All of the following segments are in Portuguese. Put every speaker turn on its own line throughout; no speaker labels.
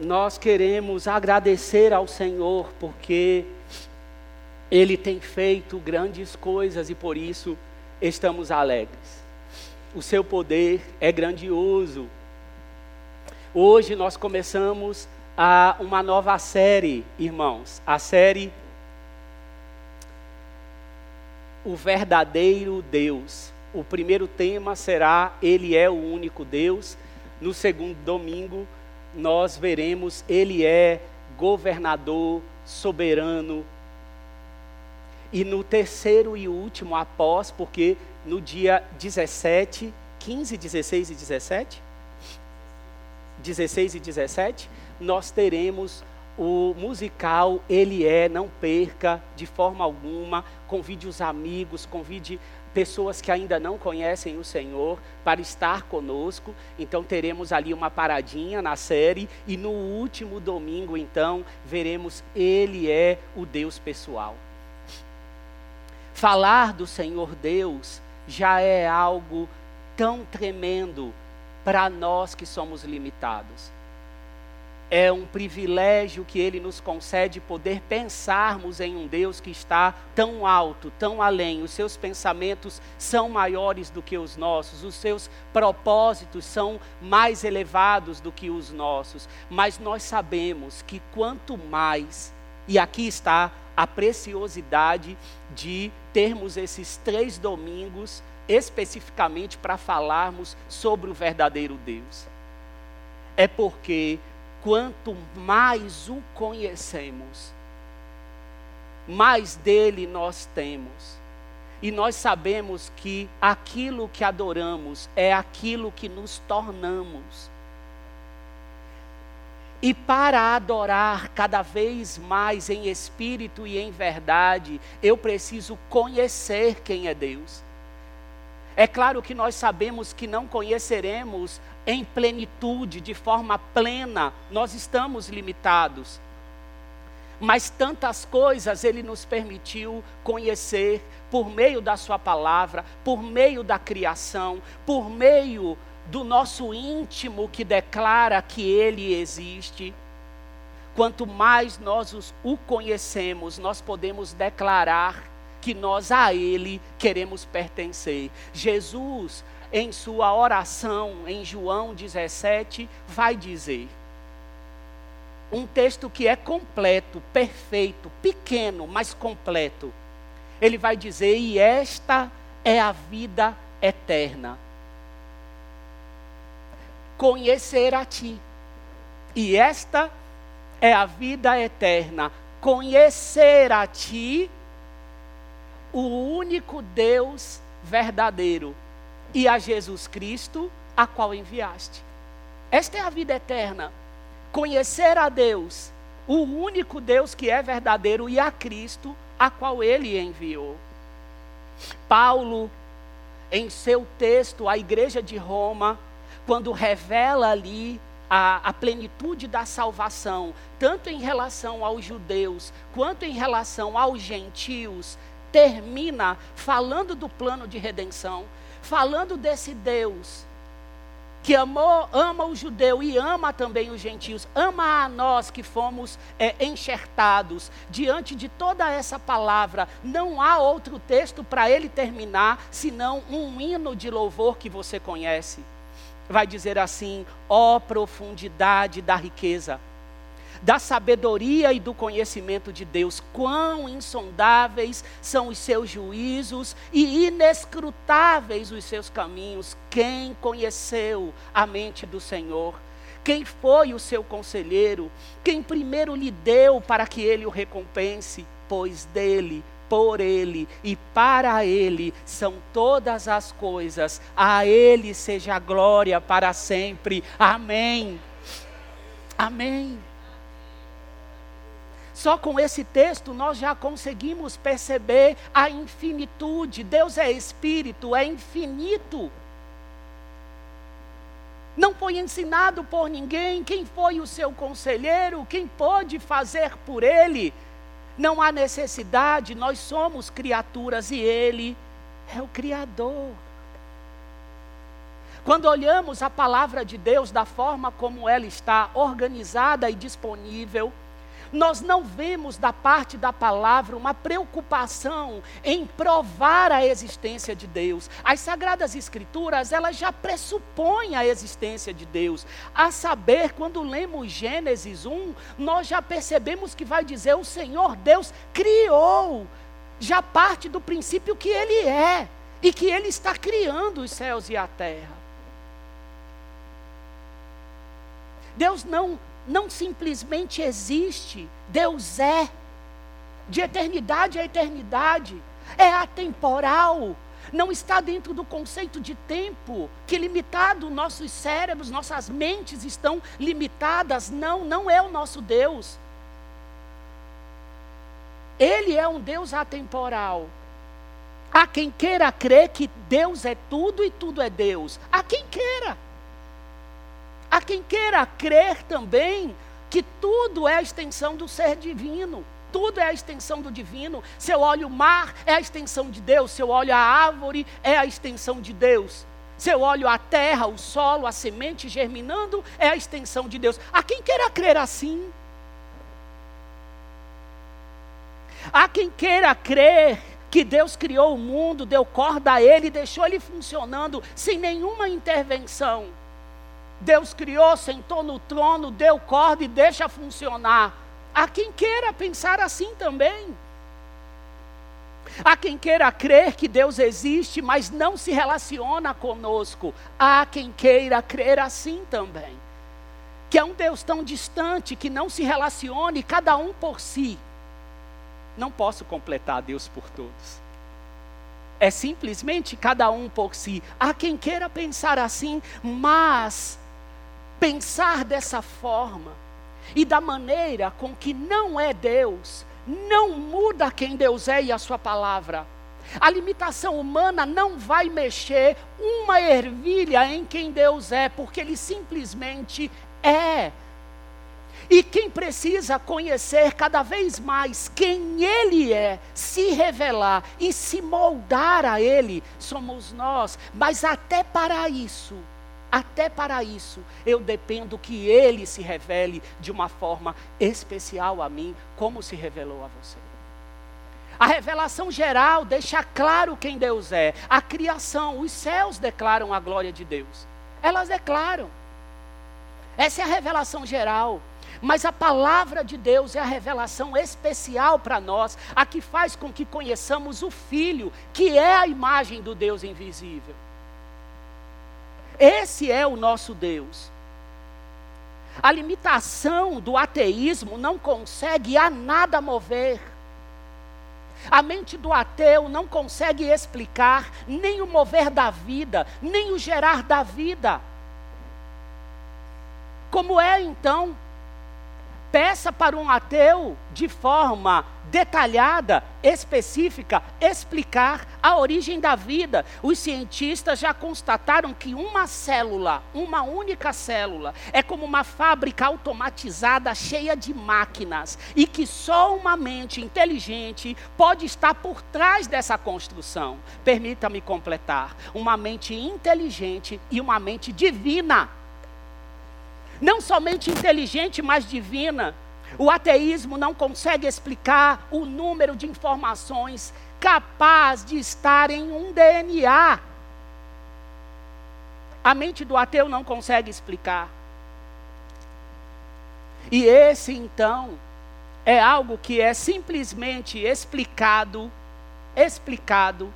nós queremos agradecer ao Senhor porque Ele tem feito grandes coisas e por isso estamos alegres. O seu poder é grandioso. Hoje nós começamos a uma nova série, irmãos, a série O Verdadeiro Deus. O primeiro tema será Ele é o único Deus. No segundo domingo, nós veremos Ele é governador, soberano. E no terceiro e último, após, porque no dia 17, 15, 16 e 17, 16 e 17, nós teremos o musical Ele é, não perca de forma alguma. Convide os amigos, convide pessoas que ainda não conhecem o Senhor para estar conosco. Então teremos ali uma paradinha na série e no último domingo então veremos ele é o Deus pessoal. Falar do Senhor Deus já é algo tão tremendo para nós que somos limitados. É um privilégio que Ele nos concede poder pensarmos em um Deus que está tão alto, tão além. Os seus pensamentos são maiores do que os nossos, os seus propósitos são mais elevados do que os nossos. Mas nós sabemos que quanto mais, e aqui está a preciosidade de termos esses três domingos especificamente para falarmos sobre o verdadeiro Deus. É porque quanto mais o conhecemos, mais dele nós temos. E nós sabemos que aquilo que adoramos é aquilo que nos tornamos. E para adorar cada vez mais em espírito e em verdade, eu preciso conhecer quem é Deus. É claro que nós sabemos que não conheceremos em plenitude, de forma plena, nós estamos limitados. Mas tantas coisas Ele nos permitiu conhecer por meio da Sua palavra, por meio da criação, por meio do nosso íntimo que declara que Ele existe. Quanto mais nós o conhecemos, nós podemos declarar que nós a Ele queremos pertencer. Jesus, em sua oração em João 17, vai dizer: um texto que é completo, perfeito, pequeno, mas completo. Ele vai dizer: E esta é a vida eterna. Conhecer a Ti. E esta é a vida eterna. Conhecer a Ti o único Deus verdadeiro e a Jesus Cristo, a qual enviaste. Esta é a vida eterna. Conhecer a Deus, o único Deus que é verdadeiro, e a Cristo, a qual ele enviou. Paulo, em seu texto à igreja de Roma, quando revela ali a, a, plenitude da salvação, tanto em relação aos judeus, quanto em relação aos gentios, termina falando do plano de redenção, falando desse Deus que amou, ama o judeu e ama também os gentios, ama a nós que fomos é, enxertados diante de toda essa palavra. Não há outro texto para ele terminar senão um hino de louvor que você conhece. Vai dizer assim: ó oh, profundidade da riqueza da sabedoria e do conhecimento de Deus. Quão insondáveis são os seus juízos e inescrutáveis os seus caminhos. Quem conheceu a mente do Senhor? Quem foi o seu conselheiro? Quem primeiro lhe deu para que ele o recompense? Pois dele por Ele e para Ele são todas as coisas. A Ele seja a glória para sempre. Amém. Amém. Só com esse texto nós já conseguimos perceber a infinitude. Deus é espírito, é infinito. Não foi ensinado por ninguém quem foi o seu conselheiro, quem pôde fazer por ele. Não há necessidade, nós somos criaturas e ele é o Criador. Quando olhamos a palavra de Deus da forma como ela está organizada e disponível, nós não vemos da parte da palavra uma preocupação em provar a existência de Deus. As sagradas escrituras, elas já pressupõem a existência de Deus. A saber, quando lemos Gênesis 1, nós já percebemos que vai dizer o Senhor Deus criou. Já parte do princípio que ele é e que ele está criando os céus e a terra. Deus não não simplesmente existe, Deus é. De eternidade a eternidade, é atemporal, não está dentro do conceito de tempo, que limitado nossos cérebros, nossas mentes estão limitadas. Não, não é o nosso Deus. Ele é um Deus atemporal. Há quem queira crer que Deus é tudo e tudo é Deus. Há quem queira. Há quem queira crer também que tudo é a extensão do ser divino. Tudo é a extensão do divino. Se eu olho o mar, é a extensão de Deus. Se eu olho a árvore, é a extensão de Deus. Se eu olho a terra, o solo, a semente germinando, é a extensão de Deus. Há quem queira crer assim. Há quem queira crer que Deus criou o mundo, deu corda a ele, deixou ele funcionando sem nenhuma intervenção. Deus criou, sentou no trono, deu corda e deixa funcionar. Há quem queira pensar assim também. Há quem queira crer que Deus existe, mas não se relaciona conosco. Há quem queira crer assim também. Que é um Deus tão distante que não se relacione, cada um por si. Não posso completar Deus por todos. É simplesmente cada um por si. Há quem queira pensar assim, mas pensar dessa forma e da maneira com que não é Deus, não muda quem Deus é e a sua palavra. A limitação humana não vai mexer uma ervilha em quem Deus é, porque Ele simplesmente é. E quem precisa conhecer cada vez mais quem Ele é, se revelar e se moldar a Ele, somos nós. Mas até para isso, até para isso, eu dependo que Ele se revele de uma forma especial a mim, como se revelou a você. A revelação geral deixa claro quem Deus é. A criação, os céus declaram a glória de Deus. Elas declaram. Essa é a revelação geral. Mas a palavra de Deus é a revelação especial para nós, a que faz com que conheçamos o Filho, que é a imagem do Deus invisível. Esse é o nosso Deus. A limitação do ateísmo não consegue a nada mover. A mente do ateu não consegue explicar nem o mover da vida, nem o gerar da vida. Como é então Peça para um ateu, de forma detalhada, específica, explicar a origem da vida. Os cientistas já constataram que uma célula, uma única célula, é como uma fábrica automatizada cheia de máquinas e que só uma mente inteligente pode estar por trás dessa construção. Permita-me completar: uma mente inteligente e uma mente divina não somente inteligente, mas divina. O ateísmo não consegue explicar o número de informações capaz de estar em um DNA. A mente do ateu não consegue explicar. E esse, então, é algo que é simplesmente explicado, explicado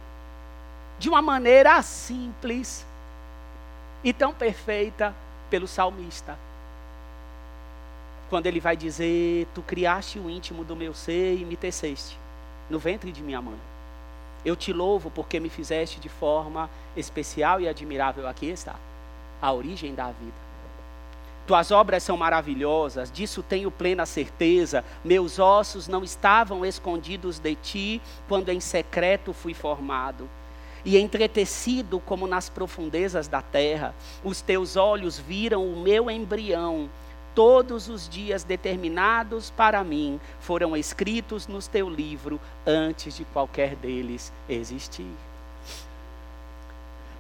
de uma maneira simples e tão perfeita pelo salmista quando ele vai dizer: Tu criaste o íntimo do meu ser e me teceste no ventre de minha mãe. Eu te louvo porque me fizeste de forma especial e admirável. Aqui está a origem da vida. Tuas obras são maravilhosas, disso tenho plena certeza. Meus ossos não estavam escondidos de ti quando em secreto fui formado. E entretecido como nas profundezas da terra, os teus olhos viram o meu embrião todos os dias determinados para mim foram escritos no teu livro antes de qualquer deles existir.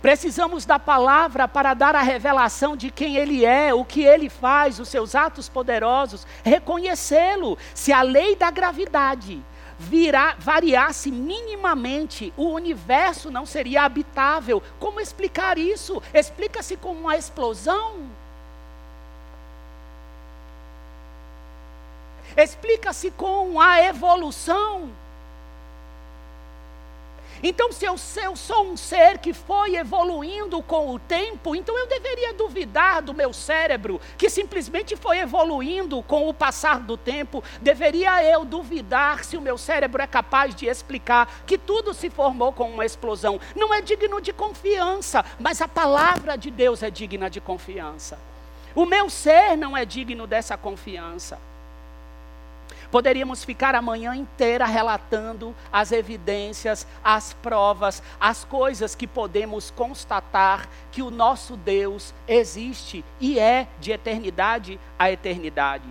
Precisamos da palavra para dar a revelação de quem Ele é, o que Ele faz, os seus atos poderosos, reconhecê-lo. Se a lei da gravidade virar, variasse minimamente, o universo não seria habitável. Como explicar isso? Explica-se como uma explosão? Explica-se com a evolução? Então, se eu, se eu, sou um ser que foi evoluindo com o tempo, então eu deveria duvidar do meu cérebro, que simplesmente foi evoluindo com o passar do tempo. Deveria eu duvidar se o meu cérebro é capaz de explicar que tudo se formou com uma explosão. Não é digno de confiança, mas a palavra de Deus é digna de confiança. O meu ser não é digno dessa confiança. Poderíamos ficar a manhã inteira relatando as evidências, as provas, as coisas que podemos constatar que o nosso Deus existe e é de eternidade a eternidade.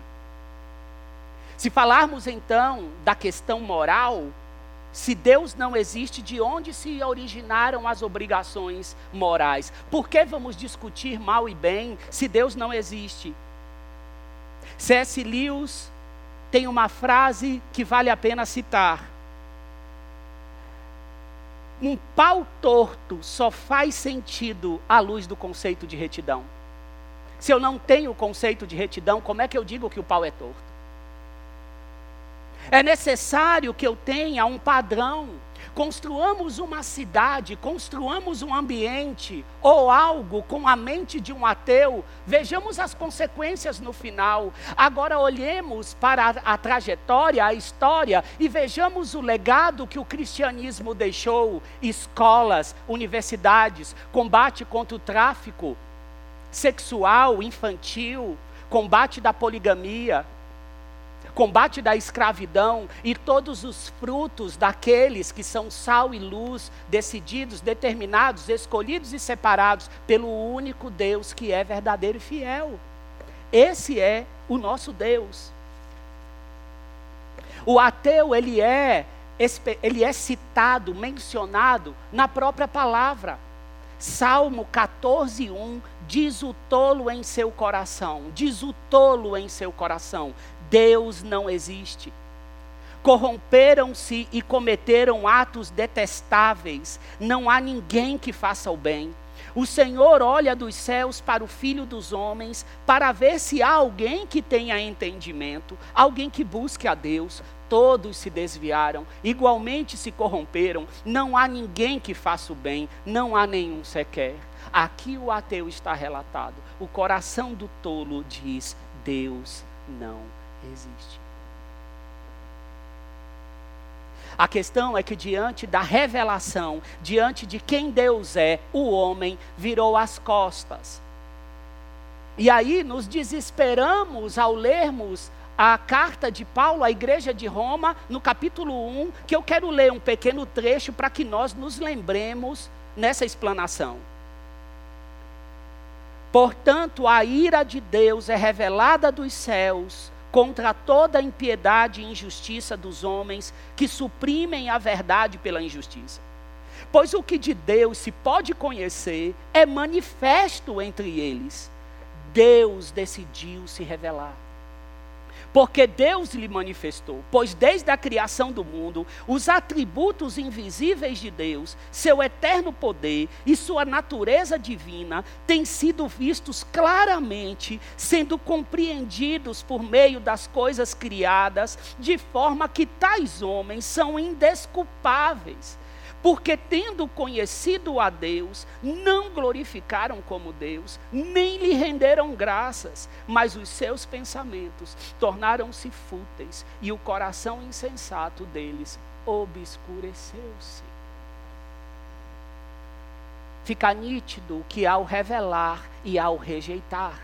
Se falarmos então da questão moral, se Deus não existe, de onde se originaram as obrigações morais? Por que vamos discutir mal e bem se Deus não existe? C.S. Lewis tem uma frase que vale a pena citar. Um pau torto só faz sentido à luz do conceito de retidão. Se eu não tenho o conceito de retidão, como é que eu digo que o pau é torto? É necessário que eu tenha um padrão Construamos uma cidade, construamos um ambiente ou algo com a mente de um ateu, vejamos as consequências no final. Agora olhemos para a, a trajetória, a história e vejamos o legado que o cristianismo deixou: escolas, universidades, combate contra o tráfico sexual, infantil, combate da poligamia, combate da escravidão e todos os frutos daqueles que são sal e luz, decididos, determinados, escolhidos e separados pelo único Deus que é verdadeiro e fiel. Esse é o nosso Deus. O ateu, ele é, ele é citado, mencionado na própria palavra. Salmo 14, 1 diz o tolo em seu coração, diz o tolo em seu coração, Deus não existe. Corromperam-se e cometeram atos detestáveis. Não há ninguém que faça o bem. O Senhor olha dos céus para o filho dos homens, para ver se há alguém que tenha entendimento, alguém que busque a Deus. Todos se desviaram, igualmente se corromperam. Não há ninguém que faça o bem, não há nenhum sequer. Aqui o ateu está relatado. O coração do tolo diz: Deus não existe. A questão é que, diante da revelação, diante de quem Deus é, o homem virou as costas. E aí nos desesperamos ao lermos a carta de Paulo à igreja de Roma, no capítulo 1, que eu quero ler um pequeno trecho para que nós nos lembremos nessa explanação. Portanto, a ira de Deus é revelada dos céus contra toda a impiedade e injustiça dos homens que suprimem a verdade pela injustiça. Pois o que de Deus se pode conhecer é manifesto entre eles. Deus decidiu se revelar porque Deus lhe manifestou. Pois desde a criação do mundo, os atributos invisíveis de Deus, seu eterno poder e sua natureza divina têm sido vistos claramente, sendo compreendidos por meio das coisas criadas, de forma que tais homens são indesculpáveis porque tendo conhecido a Deus, não glorificaram como Deus, nem lhe renderam graças, mas os seus pensamentos tornaram-se fúteis e o coração insensato deles obscureceu-se. Fica nítido que ao revelar e ao rejeitar,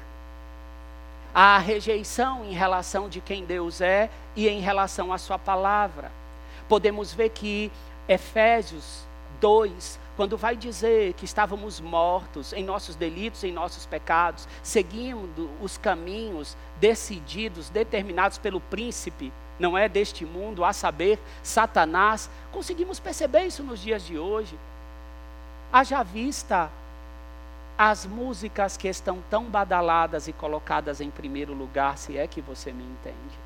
há a rejeição em relação de quem Deus é e em relação à sua palavra. Podemos ver que Efésios 2, quando vai dizer que estávamos mortos em nossos delitos, em nossos pecados, seguindo os caminhos decididos, determinados pelo príncipe, não é deste mundo, a saber, Satanás, conseguimos perceber isso nos dias de hoje. Haja vista as músicas que estão tão badaladas e colocadas em primeiro lugar, se é que você me entende.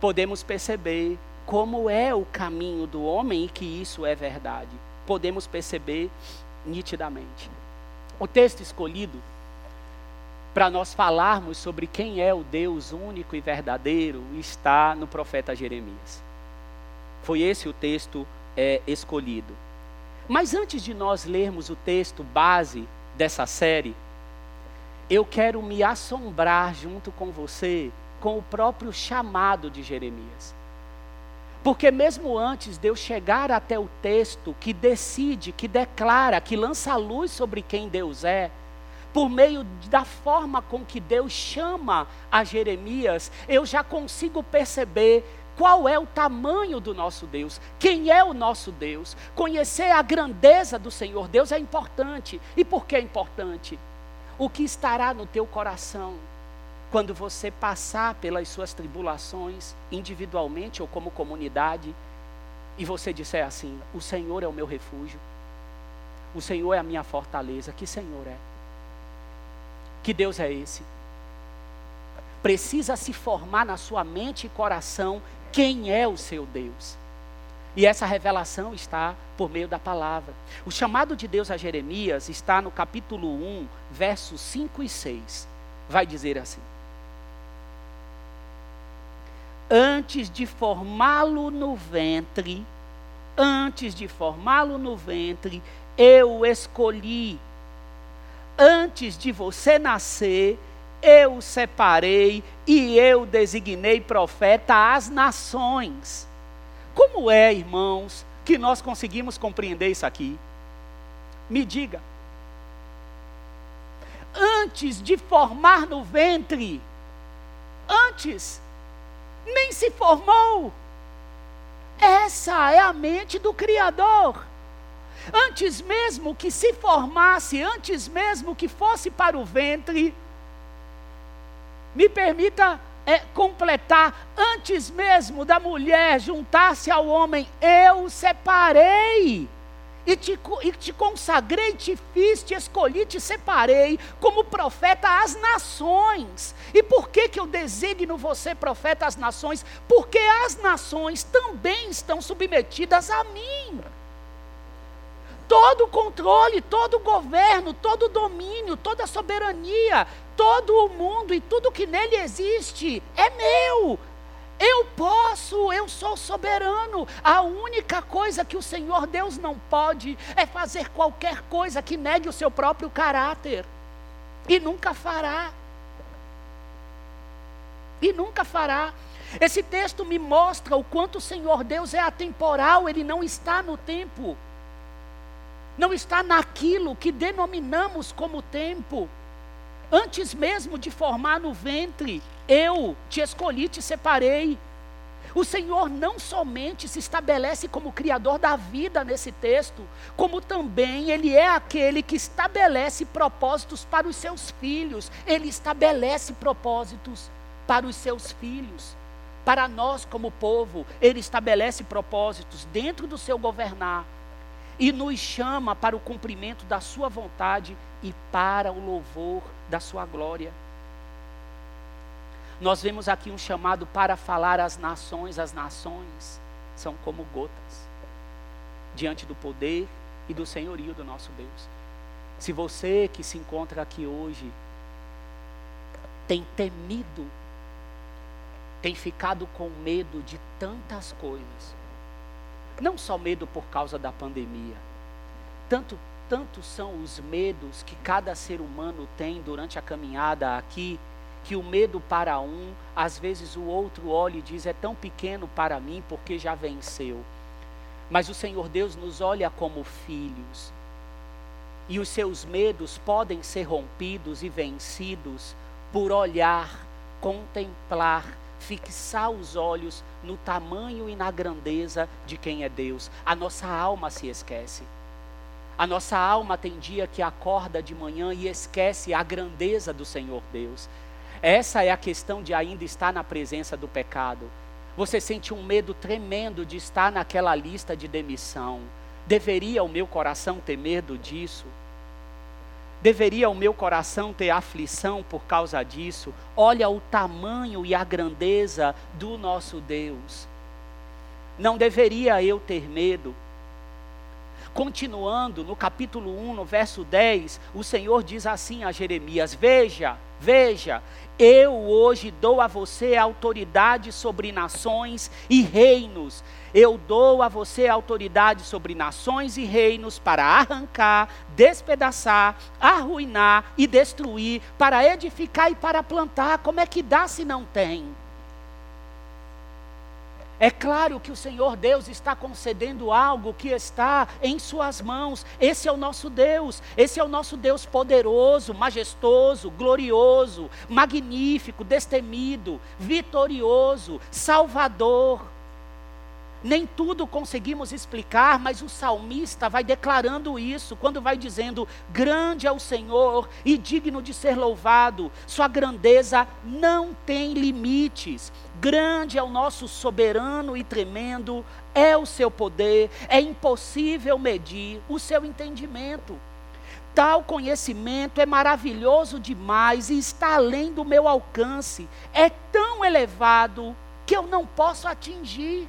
Podemos perceber como é o caminho do homem e que isso é verdade. Podemos perceber nitidamente. O texto escolhido para nós falarmos sobre quem é o Deus único e verdadeiro está no profeta Jeremias. Foi esse o texto é, escolhido. Mas antes de nós lermos o texto base dessa série, eu quero me assombrar junto com você com o próprio chamado de Jeremias. Porque mesmo antes de eu chegar até o texto que decide, que declara, que lança luz sobre quem Deus é, por meio da forma com que Deus chama a Jeremias, eu já consigo perceber qual é o tamanho do nosso Deus, quem é o nosso Deus. Conhecer a grandeza do Senhor Deus é importante. E por que é importante? O que estará no teu coração quando você passar pelas suas tribulações, individualmente ou como comunidade, e você disser assim: O Senhor é o meu refúgio, o Senhor é a minha fortaleza. Que Senhor é? Que Deus é esse? Precisa se formar na sua mente e coração quem é o seu Deus. E essa revelação está por meio da palavra. O chamado de Deus a Jeremias está no capítulo 1, versos 5 e 6. Vai dizer assim: Antes de formá-lo no ventre, antes de formá-lo no ventre, eu o escolhi. Antes de você nascer, eu o separei e eu designei profeta às nações. Como é, irmãos, que nós conseguimos compreender isso aqui? Me diga. Antes de formar no ventre, antes, nem se formou. Essa é a mente do Criador. Antes mesmo que se formasse, antes mesmo que fosse para o ventre, me permita é, completar, antes mesmo da mulher juntar-se ao homem, eu separei. E te, e te consagrei, te fiz, te escolhi, te separei como profeta às nações. E por que, que eu designo você profeta às nações? Porque as nações também estão submetidas a mim todo o controle, todo o governo, todo o domínio, toda a soberania, todo o mundo e tudo que nele existe é meu. Eu posso, eu sou soberano. A única coisa que o Senhor Deus não pode é fazer qualquer coisa que negue o seu próprio caráter. E nunca fará. E nunca fará. Esse texto me mostra o quanto o Senhor Deus é atemporal, ele não está no tempo não está naquilo que denominamos como tempo. Antes mesmo de formar no ventre, eu te escolhi, te separei. O Senhor não somente se estabelece como Criador da vida nesse texto, como também Ele é aquele que estabelece propósitos para os seus filhos. Ele estabelece propósitos para os seus filhos. Para nós, como povo, Ele estabelece propósitos dentro do seu governar e nos chama para o cumprimento da Sua vontade e para o louvor da Sua glória. Nós vemos aqui um chamado para falar às nações, as nações são como gotas diante do poder e do senhorio do nosso Deus. Se você que se encontra aqui hoje tem temido, tem ficado com medo de tantas coisas, não só medo por causa da pandemia. Tanto, tanto são os medos que cada ser humano tem durante a caminhada aqui, que o medo para um, às vezes o outro olha e diz: é tão pequeno para mim porque já venceu. Mas o Senhor Deus nos olha como filhos. E os seus medos podem ser rompidos e vencidos por olhar, contemplar fixar os olhos no tamanho e na grandeza de quem é Deus. A nossa alma se esquece. A nossa alma tem dia que acorda de manhã e esquece a grandeza do Senhor Deus. Essa é a questão de ainda estar na presença do pecado. Você sente um medo tremendo de estar naquela lista de demissão Deveria o meu coração ter medo disso? Deveria o meu coração ter aflição por causa disso? Olha o tamanho e a grandeza do nosso Deus. Não deveria eu ter medo? Continuando no capítulo 1, no verso 10, o Senhor diz assim a Jeremias: Veja, veja, eu hoje dou a você autoridade sobre nações e reinos. Eu dou a você autoridade sobre nações e reinos para arrancar, despedaçar, arruinar e destruir, para edificar e para plantar. Como é que dá se não tem? É claro que o Senhor Deus está concedendo algo que está em Suas mãos. Esse é o nosso Deus. Esse é o nosso Deus poderoso, majestoso, glorioso, magnífico, destemido, vitorioso, salvador. Nem tudo conseguimos explicar, mas o salmista vai declarando isso, quando vai dizendo: Grande é o Senhor e digno de ser louvado, Sua grandeza não tem limites. Grande é o nosso soberano e tremendo, é o seu poder, é impossível medir o seu entendimento. Tal conhecimento é maravilhoso demais e está além do meu alcance, é tão elevado que eu não posso atingir.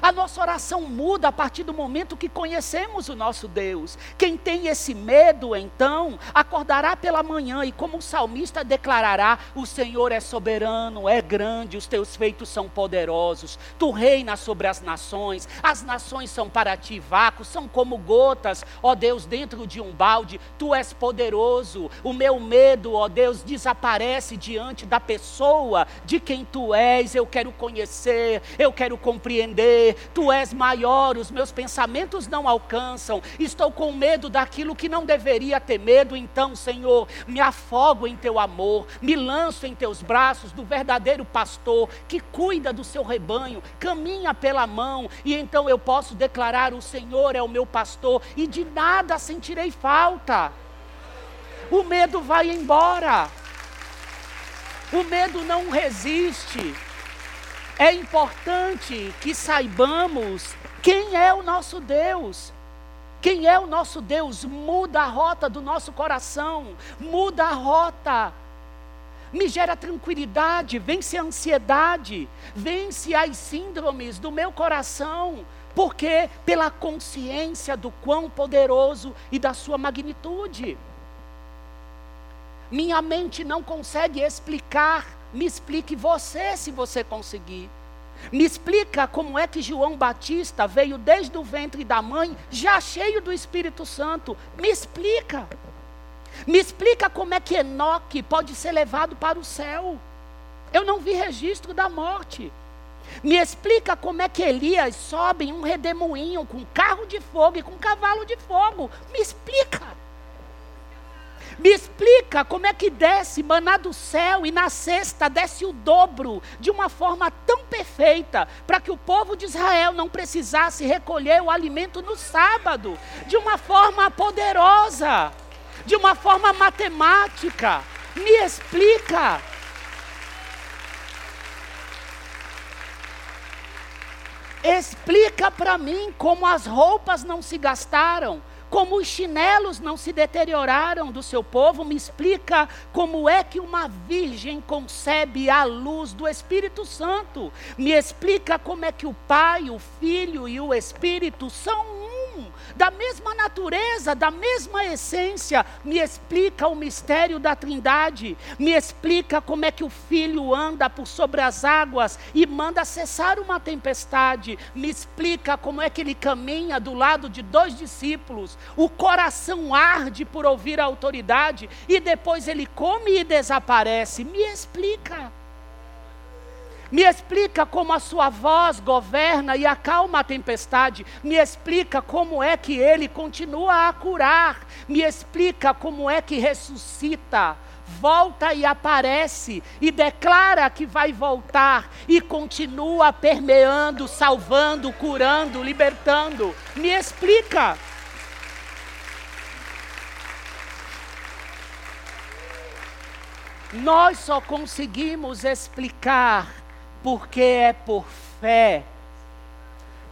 A nossa oração muda a partir do momento que conhecemos o nosso Deus. Quem tem esse medo, então, acordará pela manhã e, como o salmista declarará: O Senhor é soberano, é grande, os teus feitos são poderosos. Tu reinas sobre as nações, as nações são para ti vácuos, são como gotas, ó Deus, dentro de um balde. Tu és poderoso. O meu medo, ó Deus, desaparece diante da pessoa de quem tu és. Eu quero conhecer, eu quero compreender tu és maior, os meus pensamentos não alcançam, estou com medo daquilo que não deveria ter medo, então, Senhor, me afogo em teu amor, me lanço em teus braços do verdadeiro pastor que cuida do seu rebanho, caminha pela mão, e então eu posso declarar: o Senhor é o meu pastor e de nada sentirei falta. O medo vai embora. O medo não resiste. É importante que saibamos quem é o nosso Deus. Quem é o nosso Deus muda a rota do nosso coração, muda a rota. Me gera tranquilidade, vence a ansiedade, vence as síndromes do meu coração, porque pela consciência do quão poderoso e da sua magnitude. Minha mente não consegue explicar me explique você, se você conseguir. Me explica como é que João Batista veio desde o ventre da mãe, já cheio do Espírito Santo. Me explica. Me explica como é que Enoque pode ser levado para o céu. Eu não vi registro da morte. Me explica como é que Elias sobe em um redemoinho com carro de fogo e com cavalo de fogo. Me explica. Me explica como é que desce maná do céu e na sexta desce o dobro de uma forma tão perfeita para que o povo de Israel não precisasse recolher o alimento no sábado, de uma forma poderosa, de uma forma matemática. Me explica. Explica para mim como as roupas não se gastaram, como os chinelos não se deterioraram do seu povo, me explica como é que uma virgem concebe a luz do Espírito Santo. Me explica como é que o Pai, o Filho e o Espírito são da mesma natureza, da mesma essência, me explica o mistério da Trindade, me explica como é que o Filho anda por sobre as águas e manda cessar uma tempestade, me explica como é que ele caminha do lado de dois discípulos, o coração arde por ouvir a autoridade e depois ele come e desaparece, me explica. Me explica como a sua voz governa e acalma a tempestade. Me explica como é que ele continua a curar. Me explica como é que ressuscita. Volta e aparece e declara que vai voltar e continua permeando, salvando, curando, libertando. Me explica. Nós só conseguimos explicar porque é por fé.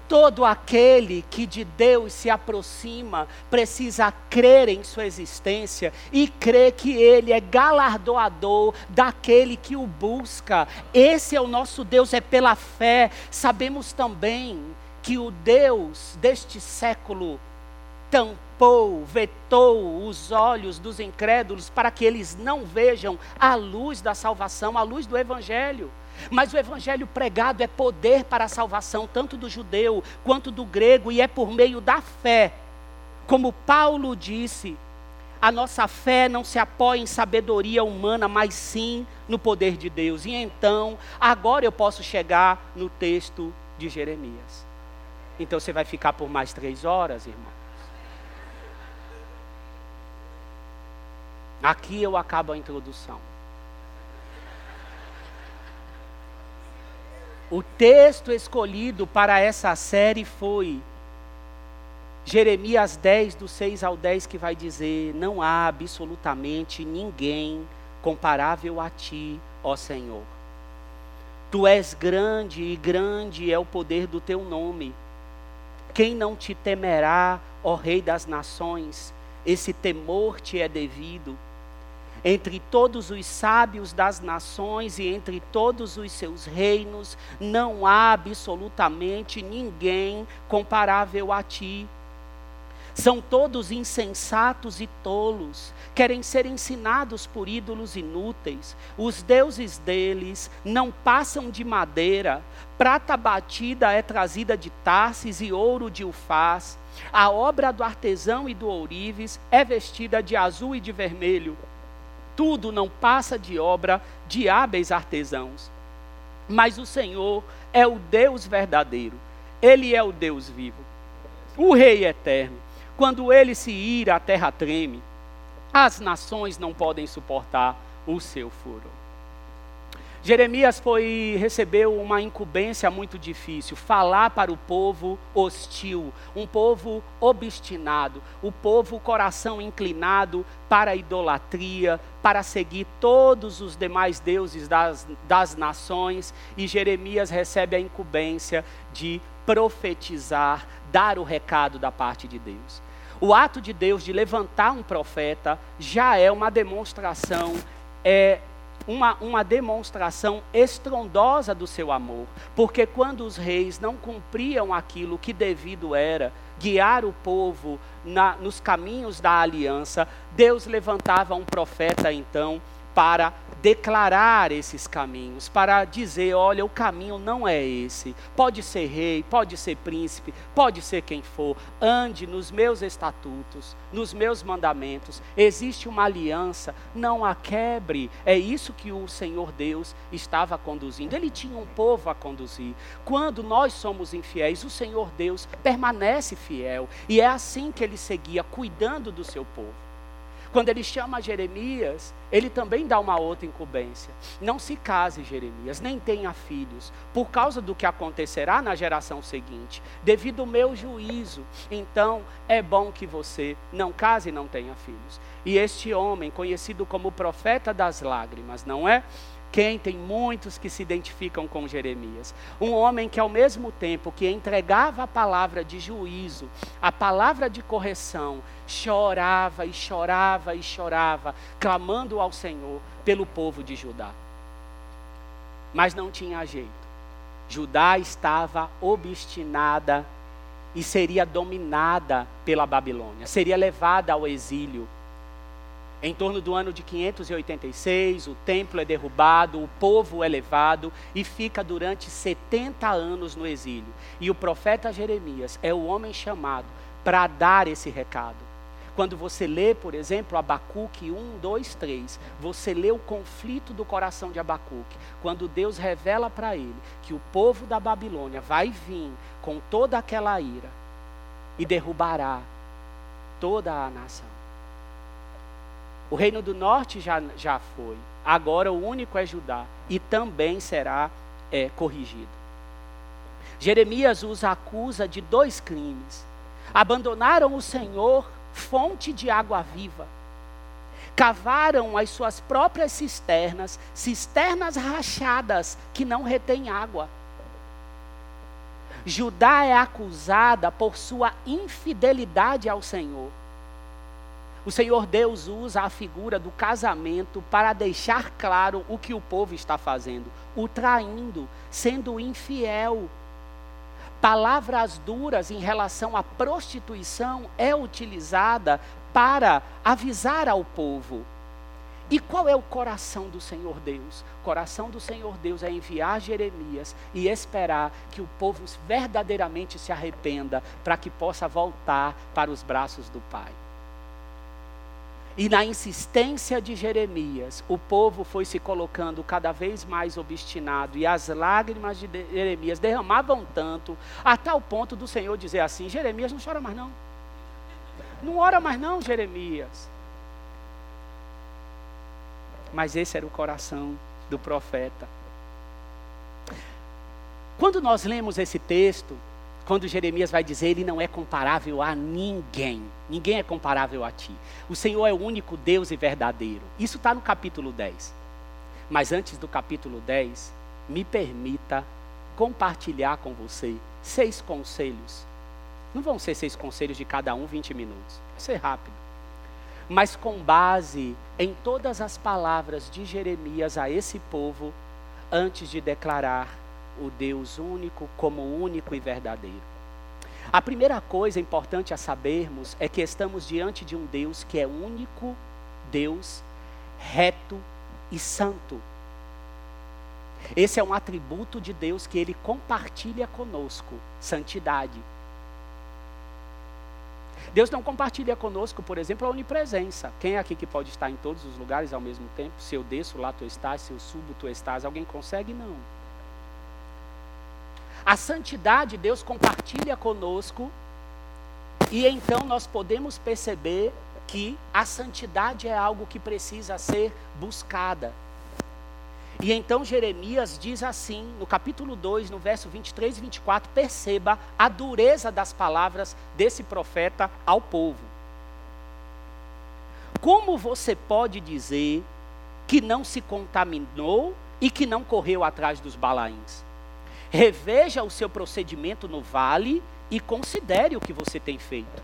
Todo aquele que de Deus se aproxima precisa crer em sua existência e crer que Ele é galardoador daquele que o busca. Esse é o nosso Deus, é pela fé. Sabemos também que o Deus deste século tampou, vetou os olhos dos incrédulos para que eles não vejam a luz da salvação, a luz do Evangelho. Mas o evangelho pregado é poder para a salvação, tanto do judeu quanto do grego, e é por meio da fé. Como Paulo disse, a nossa fé não se apoia em sabedoria humana, mas sim no poder de Deus. E então, agora eu posso chegar no texto de Jeremias. Então você vai ficar por mais três horas, irmãos. Aqui eu acabo a introdução. O texto escolhido para essa série foi Jeremias 10, do 6 ao 10, que vai dizer: Não há absolutamente ninguém comparável a ti, ó Senhor. Tu és grande e grande é o poder do teu nome. Quem não te temerá, ó Rei das nações? Esse temor te é devido entre todos os sábios das nações e entre todos os seus reinos, não há absolutamente ninguém comparável a ti. São todos insensatos e tolos, querem ser ensinados por ídolos inúteis. Os deuses deles não passam de madeira, prata batida é trazida de Tarsis e ouro de Ufaz. A obra do artesão e do ourives é vestida de azul e de vermelho tudo não passa de obra de hábeis artesãos. Mas o Senhor é o Deus verdadeiro, Ele é o Deus vivo, o Rei eterno. Quando ele se ira, a terra treme, as nações não podem suportar o seu furor. Jeremias foi recebeu uma incumbência muito difícil, falar para o povo hostil, um povo obstinado, o povo coração inclinado para a idolatria, para seguir todos os demais deuses das, das nações, e Jeremias recebe a incumbência de profetizar, dar o recado da parte de Deus. O ato de Deus de levantar um profeta já é uma demonstração é, uma, uma demonstração estrondosa do seu amor, porque quando os reis não cumpriam aquilo que devido era, guiar o povo na, nos caminhos da aliança, Deus levantava um profeta então para declarar esses caminhos, para dizer: olha, o caminho não é esse. Pode ser rei, pode ser príncipe, pode ser quem for. Ande nos meus estatutos, nos meus mandamentos. Existe uma aliança, não a quebre. É isso que o Senhor Deus estava conduzindo. Ele tinha um povo a conduzir. Quando nós somos infiéis, o Senhor Deus permanece fiel. E é assim que ele seguia, cuidando do seu povo. Quando ele chama Jeremias, ele também dá uma outra incumbência. Não se case, Jeremias, nem tenha filhos, por causa do que acontecerá na geração seguinte, devido ao meu juízo. Então, é bom que você não case e não tenha filhos. E este homem, conhecido como profeta das lágrimas, não é? Quem tem muitos que se identificam com Jeremias. Um homem que, ao mesmo tempo que entregava a palavra de juízo, a palavra de correção, chorava e chorava e chorava, clamando ao Senhor pelo povo de Judá. Mas não tinha jeito. Judá estava obstinada e seria dominada pela Babilônia, seria levada ao exílio. Em torno do ano de 586, o templo é derrubado, o povo é levado e fica durante 70 anos no exílio. E o profeta Jeremias é o homem chamado para dar esse recado. Quando você lê, por exemplo, Abacuque 1, 2, 3, você lê o conflito do coração de Abacuque. Quando Deus revela para ele que o povo da Babilônia vai vir com toda aquela ira e derrubará toda a nação. O reino do norte já, já foi. Agora o único é Judá. E também será é, corrigido. Jeremias os acusa de dois crimes. Abandonaram o Senhor, fonte de água viva. Cavaram as suas próprias cisternas, cisternas rachadas que não retêm água. Judá é acusada por sua infidelidade ao Senhor. O Senhor Deus usa a figura do casamento para deixar claro o que o povo está fazendo, o traindo, sendo infiel. Palavras duras em relação à prostituição é utilizada para avisar ao povo. E qual é o coração do Senhor Deus? O coração do Senhor Deus é enviar Jeremias e esperar que o povo verdadeiramente se arrependa para que possa voltar para os braços do Pai. E na insistência de Jeremias, o povo foi se colocando cada vez mais obstinado, e as lágrimas de Jeremias derramavam tanto, a tal ponto do Senhor dizer assim: Jeremias, não chora mais não. Não ora mais não, Jeremias. Mas esse era o coração do profeta. Quando nós lemos esse texto, quando Jeremias vai dizer, ele não é comparável a ninguém. Ninguém é comparável a ti. O Senhor é o único Deus e verdadeiro. Isso está no capítulo 10. Mas antes do capítulo 10, me permita compartilhar com você seis conselhos. Não vão ser seis conselhos de cada um 20 minutos. Vai ser rápido. Mas com base em todas as palavras de Jeremias a esse povo, antes de declarar o Deus único como único e verdadeiro. A primeira coisa importante a sabermos é que estamos diante de um Deus que é único, Deus, reto e santo. Esse é um atributo de Deus que ele compartilha conosco, santidade. Deus não compartilha conosco, por exemplo, a onipresença. Quem é aqui que pode estar em todos os lugares ao mesmo tempo? Se eu desço, lá tu estás, se eu subo, tu estás. Alguém consegue? Não. A santidade Deus compartilha conosco, e então nós podemos perceber que a santidade é algo que precisa ser buscada. E então Jeremias diz assim, no capítulo 2, no verso 23 e 24, perceba a dureza das palavras desse profeta ao povo. Como você pode dizer que não se contaminou e que não correu atrás dos balaíns? Reveja o seu procedimento no vale e considere o que você tem feito.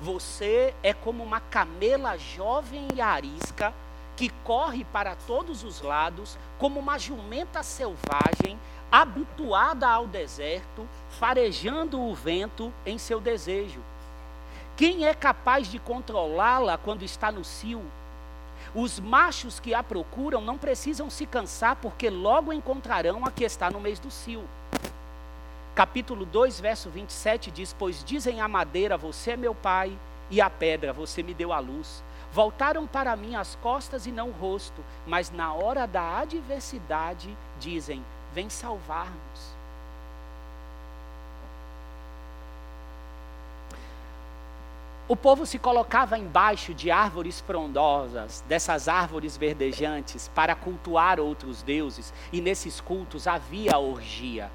Você é como uma camela jovem e arisca que corre para todos os lados, como uma jumenta selvagem, habituada ao deserto, farejando o vento em seu desejo. Quem é capaz de controlá-la quando está no cio? Os machos que a procuram não precisam se cansar, porque logo encontrarão a que está no mês do cio. Capítulo 2, verso 27 diz: Pois dizem a madeira, você é meu pai, e a pedra, você me deu a luz. Voltaram para mim as costas e não o rosto, mas na hora da adversidade dizem: Vem salvar-nos. O povo se colocava embaixo de árvores frondosas, dessas árvores verdejantes, para cultuar outros deuses, e nesses cultos havia orgia.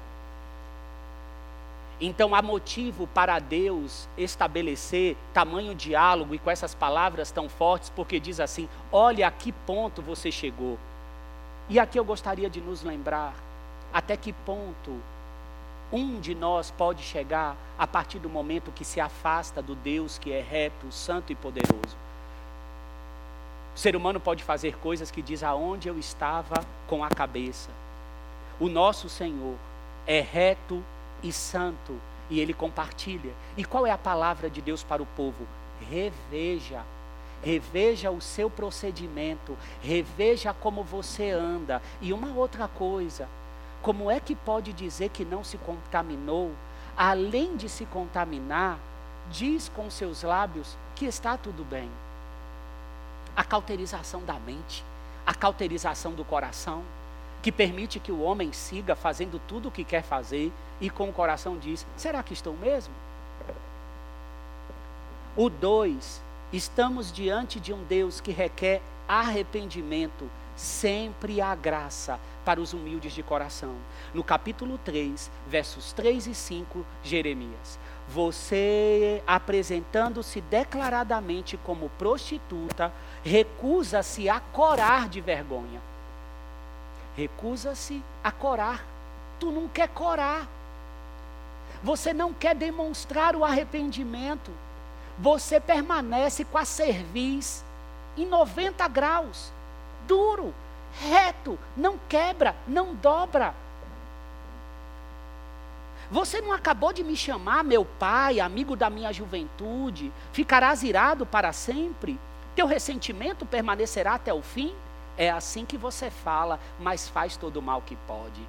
Então há motivo para Deus estabelecer tamanho diálogo e com essas palavras tão fortes, porque diz assim: olha a que ponto você chegou. E aqui eu gostaria de nos lembrar até que ponto um de nós pode chegar a partir do momento que se afasta do Deus que é reto, santo e poderoso. O ser humano pode fazer coisas que diz aonde eu estava com a cabeça. O nosso Senhor é reto e santo e ele compartilha. E qual é a palavra de Deus para o povo? Reveja. Reveja o seu procedimento, reveja como você anda. E uma outra coisa, como é que pode dizer que não se contaminou? Além de se contaminar, diz com seus lábios que está tudo bem. A cauterização da mente, a cauterização do coração, que permite que o homem siga fazendo tudo o que quer fazer e com o coração diz: será que estou mesmo? O dois, estamos diante de um Deus que requer arrependimento, sempre a graça para os humildes de coração. No capítulo 3, versos 3 e 5, Jeremias. Você, apresentando-se declaradamente como prostituta, recusa-se a corar de vergonha. Recusa-se a corar. Tu não quer corar. você não quer demonstrar o arrependimento, você permanece com a cerviz em 90 graus, duro, reto, não quebra, não dobra. Você não acabou de me chamar meu pai, amigo da minha juventude, ficarás irado para sempre? Teu ressentimento permanecerá até o fim? É assim que você fala, mas faz todo o mal que pode.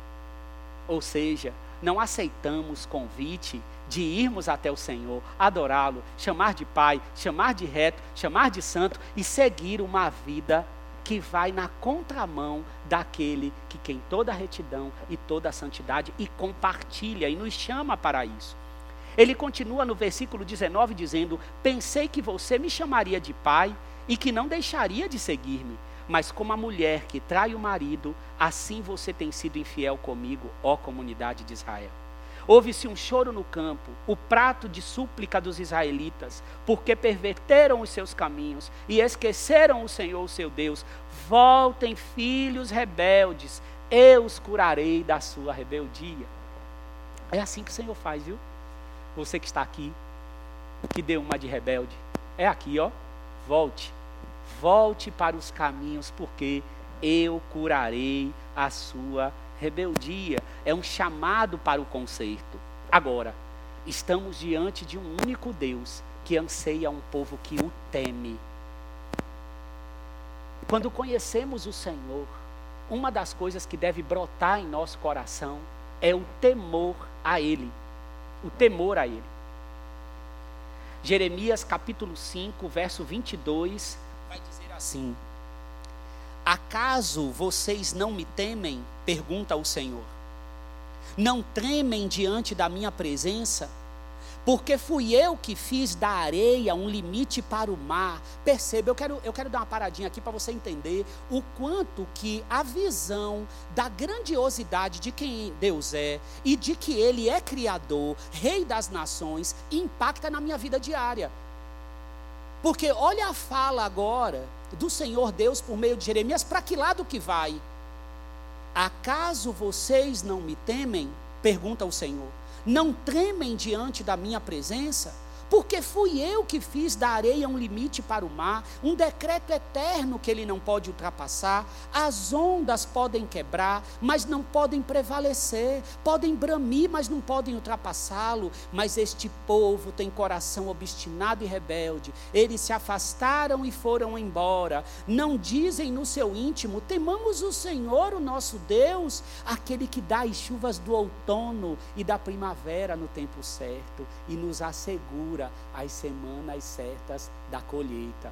Ou seja, não aceitamos convite de irmos até o Senhor, adorá-lo, chamar de Pai, chamar de reto, chamar de santo e seguir uma vida que vai na contramão daquele que tem toda a retidão e toda a santidade e compartilha e nos chama para isso. Ele continua no versículo 19 dizendo: Pensei que você me chamaria de pai e que não deixaria de seguir-me, mas como a mulher que trai o marido, assim você tem sido infiel comigo, ó comunidade de Israel. Houve-se um choro no campo, o prato de súplica dos israelitas, porque perverteram os seus caminhos e esqueceram o Senhor, o seu Deus. Voltem, filhos rebeldes, eu os curarei da sua rebeldia. É assim que o Senhor faz, viu? Você que está aqui, que deu uma de rebelde, é aqui, ó. Volte, volte para os caminhos, porque eu curarei a sua rebeldia rebeldia, é um chamado para o conserto. Agora, estamos diante de um único Deus que anseia um povo que o teme. Quando conhecemos o Senhor, uma das coisas que deve brotar em nosso coração é o temor a Ele. O temor a Ele. Jeremias capítulo 5, verso 22, vai dizer assim: Acaso vocês não me temem? Pergunta o Senhor. Não tremem diante da minha presença? Porque fui eu que fiz da areia um limite para o mar. Perceba, eu quero, eu quero dar uma paradinha aqui para você entender o quanto que a visão da grandiosidade de quem Deus é e de que Ele é Criador, Rei das nações, impacta na minha vida diária. Porque olha a fala agora do Senhor Deus por meio de Jeremias, para que lado que vai? Acaso vocês não me temem? Pergunta o Senhor. Não tremem diante da minha presença? Porque fui eu que fiz da areia um limite para o mar, um decreto eterno que ele não pode ultrapassar. As ondas podem quebrar, mas não podem prevalecer, podem bramir, mas não podem ultrapassá-lo. Mas este povo tem coração obstinado e rebelde, eles se afastaram e foram embora. Não dizem no seu íntimo: temamos o Senhor, o nosso Deus, aquele que dá as chuvas do outono e da primavera no tempo certo e nos assegura as semanas certas da colheita.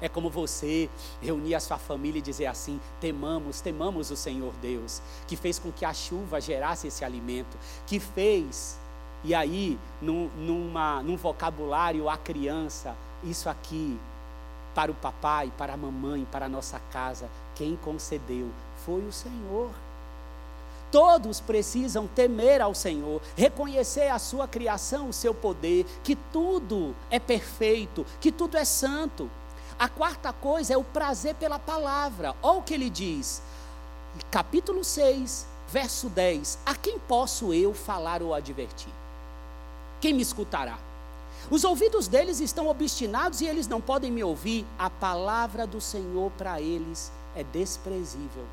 É como você reunir a sua família e dizer assim: temamos, temamos o Senhor Deus, que fez com que a chuva gerasse esse alimento, que fez, e aí, num, numa, num vocabulário a criança, isso aqui, para o papai, para a mamãe, para a nossa casa, quem concedeu foi o Senhor. Todos precisam temer ao Senhor, reconhecer a sua criação, o seu poder, que tudo é perfeito, que tudo é santo. A quarta coisa é o prazer pela palavra. Olha o que ele diz, capítulo 6, verso 10: A quem posso eu falar ou advertir? Quem me escutará? Os ouvidos deles estão obstinados e eles não podem me ouvir. A palavra do Senhor para eles é desprezível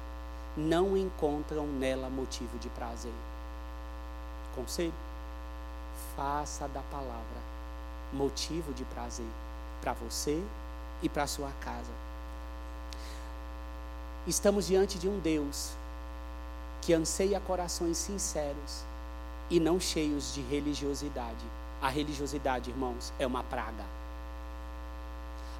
não encontram nela motivo de prazer. Conselho: faça da palavra motivo de prazer para você e para sua casa. Estamos diante de um Deus que anseia corações sinceros e não cheios de religiosidade. A religiosidade, irmãos, é uma praga.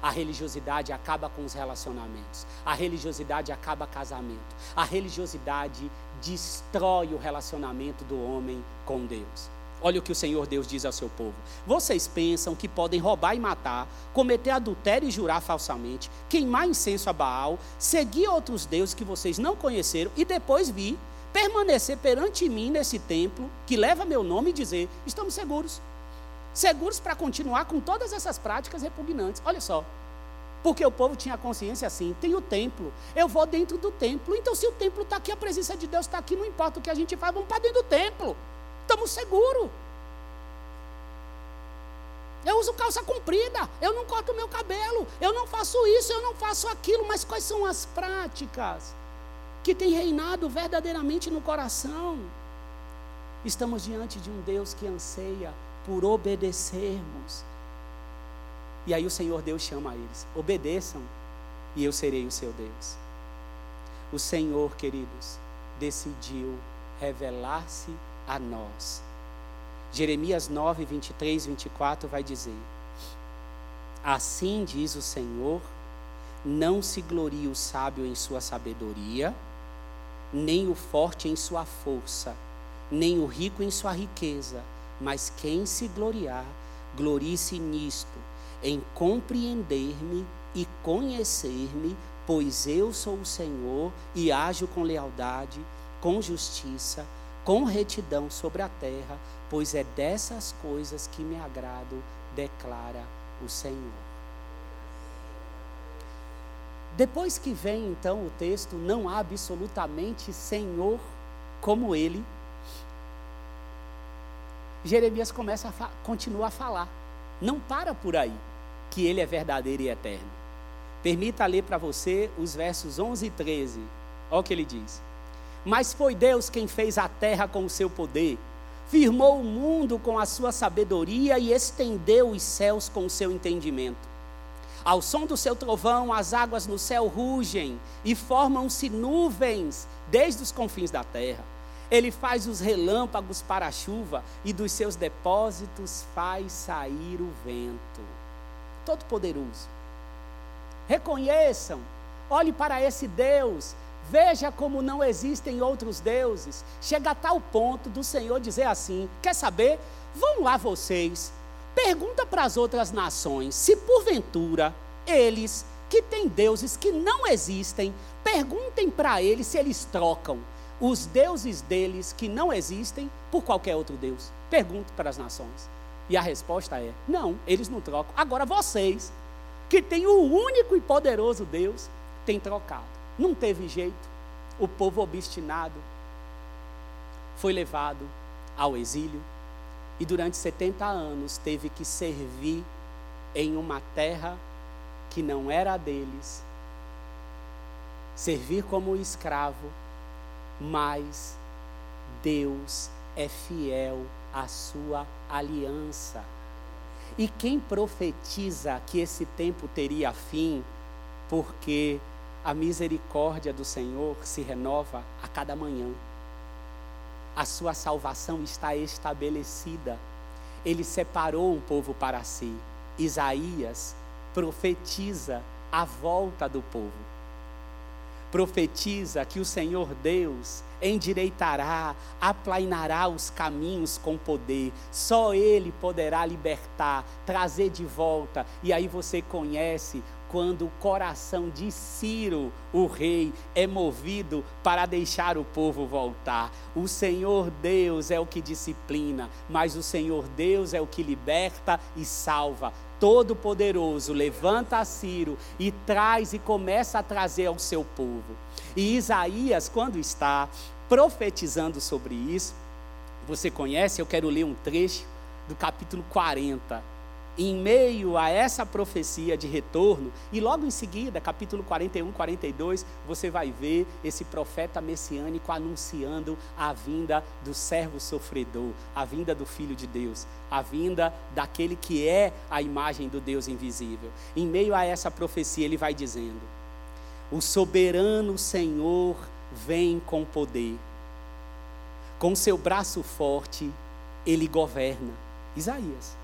A religiosidade acaba com os relacionamentos. A religiosidade acaba casamento. A religiosidade destrói o relacionamento do homem com Deus. Olha o que o Senhor Deus diz ao seu povo: Vocês pensam que podem roubar e matar, cometer adultério e jurar falsamente, queimar incenso a Baal, seguir outros deuses que vocês não conheceram e depois vir, permanecer perante mim nesse templo que leva meu nome e dizer: Estamos seguros seguros para continuar com todas essas práticas repugnantes. Olha só. Porque o povo tinha consciência assim: tem o templo, eu vou dentro do templo. Então, se o templo está aqui, a presença de Deus está aqui, não importa o que a gente faz, vamos para dentro do templo. estamos seguros. Eu uso calça comprida, eu não corto meu cabelo, eu não faço isso, eu não faço aquilo, mas quais são as práticas que têm reinado verdadeiramente no coração? Estamos diante de um Deus que anseia por obedecermos. E aí o Senhor Deus chama eles: obedeçam, e eu serei o seu Deus. O Senhor, queridos, decidiu revelar-se a nós Jeremias 9, 23, 24 vai dizer: Assim diz o Senhor: não se glorie o sábio em sua sabedoria, nem o forte em sua força, nem o rico em sua riqueza, mas quem se gloriar, glorie-se nisto, em compreender-me e conhecer-me, pois eu sou o Senhor e ajo com lealdade, com justiça, com retidão sobre a terra, pois é dessas coisas que me agrado, declara o Senhor. Depois que vem então o texto, não há absolutamente Senhor como ele. Jeremias começa a continua a falar. Não para por aí, que ele é verdadeiro e eterno. Permita ler para você os versos 11 e 13. Olha o que ele diz. Mas foi Deus quem fez a terra com o seu poder, firmou o mundo com a sua sabedoria e estendeu os céus com o seu entendimento. Ao som do seu trovão, as águas no céu rugem e formam-se nuvens desde os confins da terra. Ele faz os relâmpagos para a chuva e dos seus depósitos faz sair o vento. Todo-Poderoso. Reconheçam, olhe para esse Deus Veja como não existem outros deuses. Chega a tal ponto do Senhor dizer assim: quer saber? Vão lá vocês, pergunta para as outras nações se porventura eles que têm deuses que não existem, perguntem para eles se eles trocam os deuses deles que não existem por qualquer outro deus. Pergunte para as nações. E a resposta é: não, eles não trocam. Agora vocês, que têm o único e poderoso Deus, têm trocado. Não teve jeito. O povo obstinado foi levado ao exílio e durante 70 anos teve que servir em uma terra que não era deles, servir como escravo, mas Deus é fiel à sua aliança. E quem profetiza que esse tempo teria fim, porque a misericórdia do Senhor se renova a cada manhã. A sua salvação está estabelecida. Ele separou um povo para si. Isaías profetiza a volta do povo. Profetiza que o Senhor Deus endireitará, aplainará os caminhos com poder. Só Ele poderá libertar, trazer de volta. E aí você conhece quando o coração de Ciro, o rei, é movido para deixar o povo voltar. O Senhor Deus é o que disciplina, mas o Senhor Deus é o que liberta e salva. Todo-Poderoso levanta a Ciro e traz e começa a trazer ao seu povo. E Isaías, quando está profetizando sobre isso, você conhece, eu quero ler um trecho do capítulo 40 em meio a essa profecia de retorno, e logo em seguida, capítulo 41, 42, você vai ver esse profeta messiânico anunciando a vinda do servo sofredor, a vinda do Filho de Deus, a vinda daquele que é a imagem do Deus invisível. Em meio a essa profecia, ele vai dizendo: O soberano Senhor vem com poder, com seu braço forte, ele governa. Isaías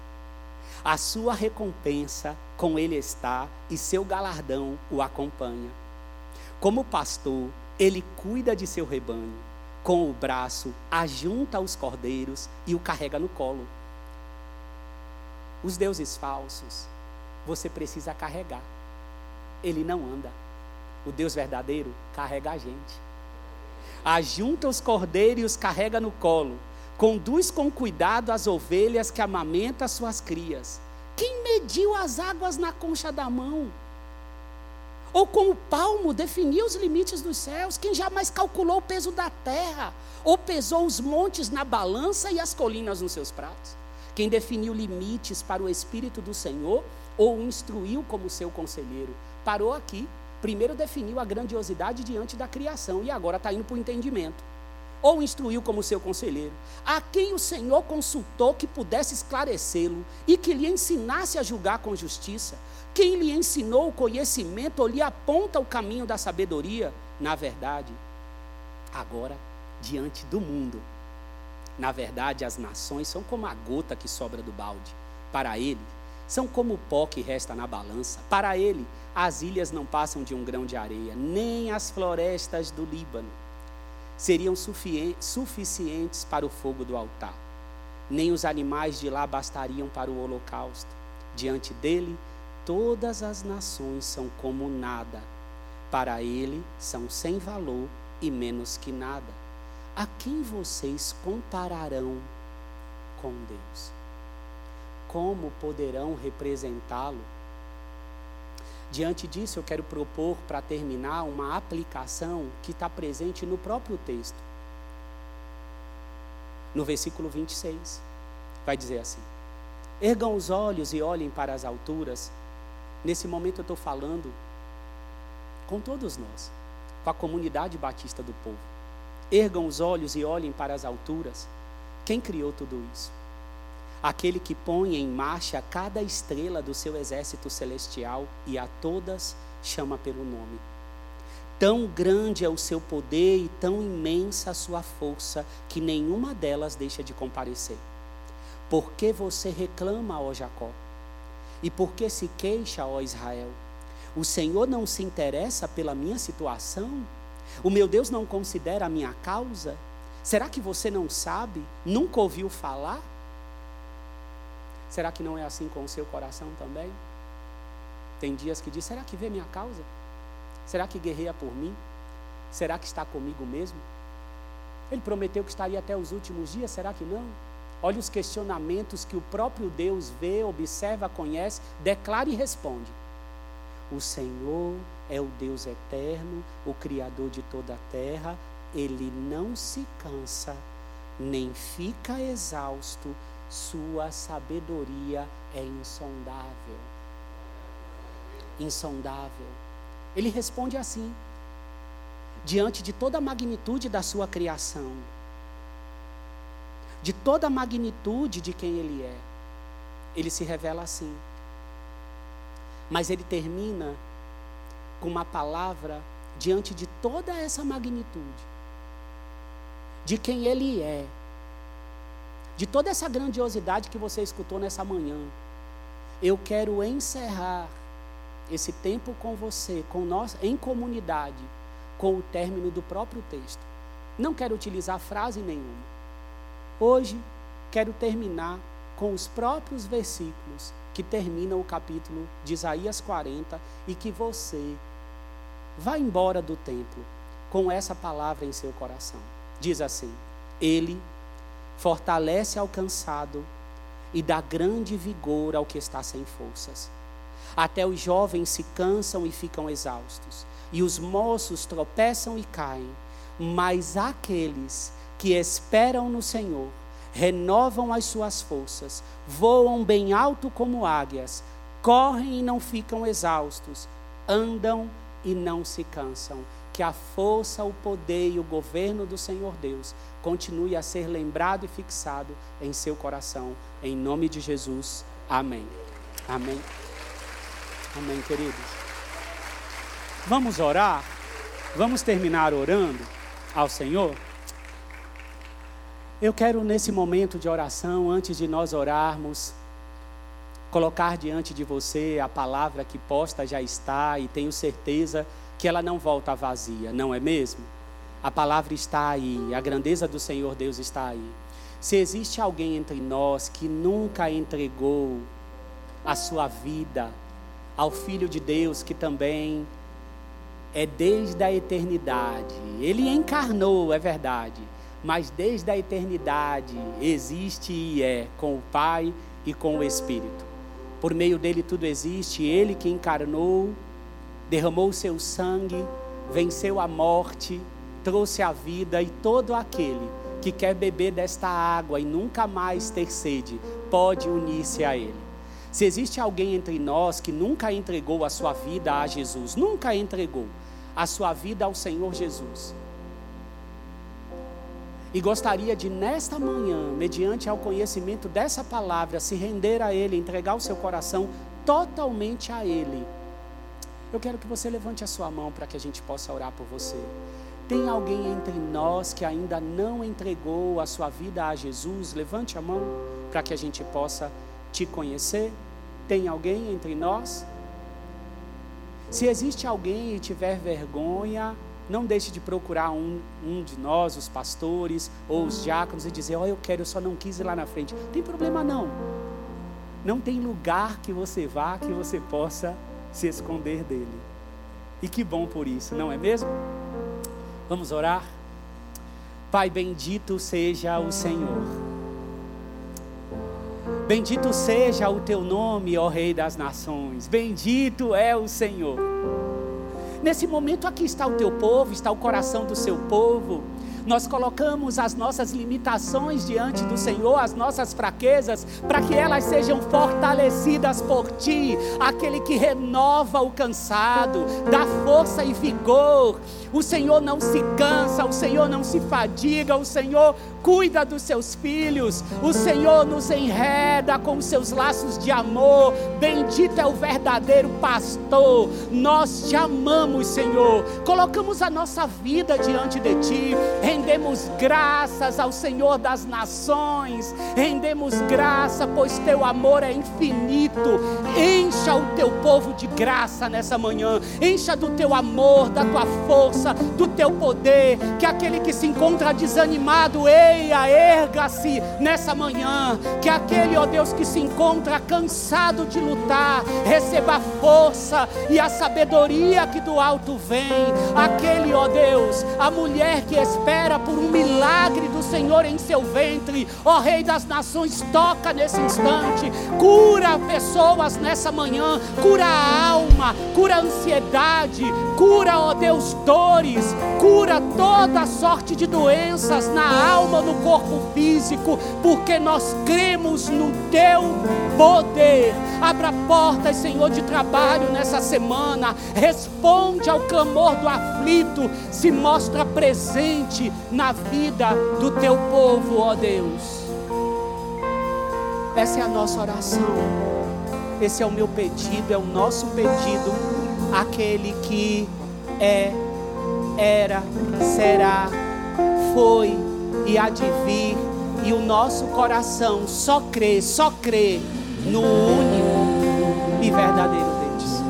a sua recompensa com ele está e seu galardão o acompanha. Como pastor, ele cuida de seu rebanho, com o braço ajunta os cordeiros e o carrega no colo. Os deuses falsos, você precisa carregar. Ele não anda. O Deus verdadeiro carrega a gente. Ajunta os cordeiros e os carrega no colo Conduz com cuidado as ovelhas que amamenta suas crias. Quem mediu as águas na concha da mão? Ou com o palmo definiu os limites dos céus? Quem jamais calculou o peso da terra? Ou pesou os montes na balança e as colinas nos seus pratos? Quem definiu limites para o Espírito do Senhor ou o instruiu como seu conselheiro? Parou aqui. Primeiro definiu a grandiosidade diante da criação e agora está indo para o entendimento. Ou instruiu como seu conselheiro. A quem o Senhor consultou que pudesse esclarecê-lo e que lhe ensinasse a julgar com justiça? Quem lhe ensinou o conhecimento ou lhe aponta o caminho da sabedoria? Na verdade, agora, diante do mundo, na verdade, as nações são como a gota que sobra do balde. Para ele, são como o pó que resta na balança. Para ele, as ilhas não passam de um grão de areia, nem as florestas do Líbano seriam suficientes para o fogo do altar. Nem os animais de lá bastariam para o holocausto. Diante dele, todas as nações são como nada. Para ele, são sem valor e menos que nada a quem vocês compararão com Deus? Como poderão representá-lo? Diante disso, eu quero propor, para terminar, uma aplicação que está presente no próprio texto. No versículo 26, vai dizer assim: Ergam os olhos e olhem para as alturas. Nesse momento, eu estou falando com todos nós, com a comunidade batista do povo. Ergam os olhos e olhem para as alturas. Quem criou tudo isso? Aquele que põe em marcha cada estrela do seu exército celestial e a todas chama pelo nome. Tão grande é o seu poder e tão imensa a sua força que nenhuma delas deixa de comparecer. Por que você reclama, ó Jacó? E por que se queixa, ó Israel? O Senhor não se interessa pela minha situação? O meu Deus não considera a minha causa? Será que você não sabe? Nunca ouviu falar? Será que não é assim com o seu coração também? Tem dias que diz: será que vê minha causa? Será que guerreia por mim? Será que está comigo mesmo? Ele prometeu que estaria até os últimos dias, será que não? Olha os questionamentos que o próprio Deus vê, observa, conhece, declara e responde. O Senhor é o Deus eterno, o Criador de toda a terra, ele não se cansa, nem fica exausto, sua sabedoria é insondável. Insondável. Ele responde assim, diante de toda a magnitude da sua criação, de toda a magnitude de quem ele é, ele se revela assim. Mas ele termina com uma palavra diante de toda essa magnitude, de quem Ele é, de toda essa grandiosidade que você escutou nessa manhã. Eu quero encerrar esse tempo com você, com nós, em comunidade, com o término do próprio texto. Não quero utilizar frase nenhuma. Hoje, quero terminar com os próprios versículos que terminam o capítulo de Isaías 40 e que você vá embora do templo com essa palavra em seu coração. Diz assim: Ele fortalece ao cansado e dá grande vigor ao que está sem forças. Até os jovens se cansam e ficam exaustos, e os moços tropeçam e caem, mas aqueles que esperam no Senhor renovam as suas forças, voam bem alto como águias, correm e não ficam exaustos, andam e não se cansam. Que a força, o poder e o governo do Senhor Deus continue a ser lembrado e fixado em seu coração. Em nome de Jesus. Amém. Amém. Amém, queridos. Vamos orar? Vamos terminar orando ao Senhor? Eu quero, nesse momento de oração, antes de nós orarmos, colocar diante de você a palavra que posta já está e tenho certeza que ela não volta vazia, não é mesmo? A palavra está aí, a grandeza do Senhor Deus está aí. Se existe alguém entre nós que nunca entregou a sua vida ao Filho de Deus, que também é desde a eternidade, ele encarnou, é verdade mas desde a eternidade existe e é com o Pai e com o Espírito. Por meio dele tudo existe, ele que encarnou, derramou seu sangue, venceu a morte, trouxe a vida e todo aquele que quer beber desta água e nunca mais ter sede, pode unir-se a Ele. Se existe alguém entre nós que nunca entregou a sua vida a Jesus, nunca entregou a sua vida ao Senhor Jesus, e gostaria de, nesta manhã, mediante ao conhecimento dessa palavra, se render a Ele, entregar o seu coração totalmente a Ele. Eu quero que você levante a sua mão para que a gente possa orar por você. Tem alguém entre nós que ainda não entregou a sua vida a Jesus? Levante a mão para que a gente possa te conhecer. Tem alguém entre nós? Se existe alguém e tiver vergonha, não deixe de procurar um, um de nós, os pastores ou os diáconos, e dizer: Ó, oh, eu quero, eu só não quis ir lá na frente. Tem problema não. Não tem lugar que você vá que você possa se esconder dele. E que bom por isso, não é mesmo? Vamos orar? Pai, bendito seja o Senhor. Bendito seja o teu nome, ó Rei das Nações. Bendito é o Senhor. Nesse momento aqui está o teu povo, está o coração do seu povo. Nós colocamos as nossas limitações diante do Senhor, as nossas fraquezas, para que elas sejam fortalecidas por Ti, aquele que renova o cansado, dá força e vigor. O Senhor não se cansa, o Senhor não se fadiga, o Senhor cuida dos seus filhos, o Senhor nos enreda com seus laços de amor. Bendito é o verdadeiro pastor. Nós te amamos, Senhor. Colocamos a nossa vida diante de ti. Rendemos graças ao Senhor das nações. Rendemos graça, pois teu amor é infinito. Encha o teu povo de graça nessa manhã. Encha do teu amor, da tua força, do teu poder. Que aquele que se encontra desanimado, ei, creia, erga-se nessa manhã. Que aquele, ó Deus, que se encontra cansado de lutar, receba a força e a sabedoria que do alto vem. Aquele, ó Deus, a mulher que espera por um milagre do Senhor em seu ventre, ó Rei das Nações, toca nesse instante, cura pessoas nessa manhã, cura a alma, cura a ansiedade, cura, ó Deus, dores, cura toda sorte de doenças na alma, no corpo físico, porque nós cremos no teu poder. Abra portas, Senhor, de trabalho nessa semana. Responde ao clamor do aflito. Se mostra presente na vida do teu povo, ó Deus. Essa é a nossa oração. Esse é o meu pedido, é o nosso pedido. Aquele que é, era, será, foi e há de vir, e o nosso coração só crê, só crê no único e verdadeiro Deus.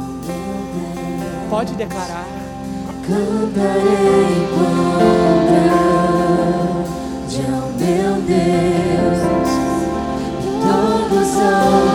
Pode declarar.
Cantarei glória ao meu Deus, todos hão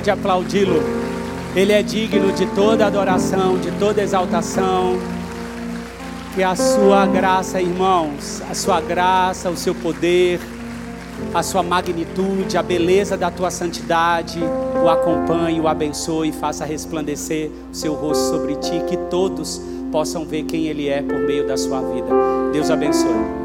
Pode aplaudi-lo. Ele é digno de toda adoração, de toda exaltação. Que a sua graça, irmãos, a sua graça, o seu poder, a sua magnitude, a beleza da tua santidade, o acompanhe, o abençoe faça resplandecer o seu rosto sobre ti, que todos possam ver quem Ele é por meio da sua vida. Deus abençoe.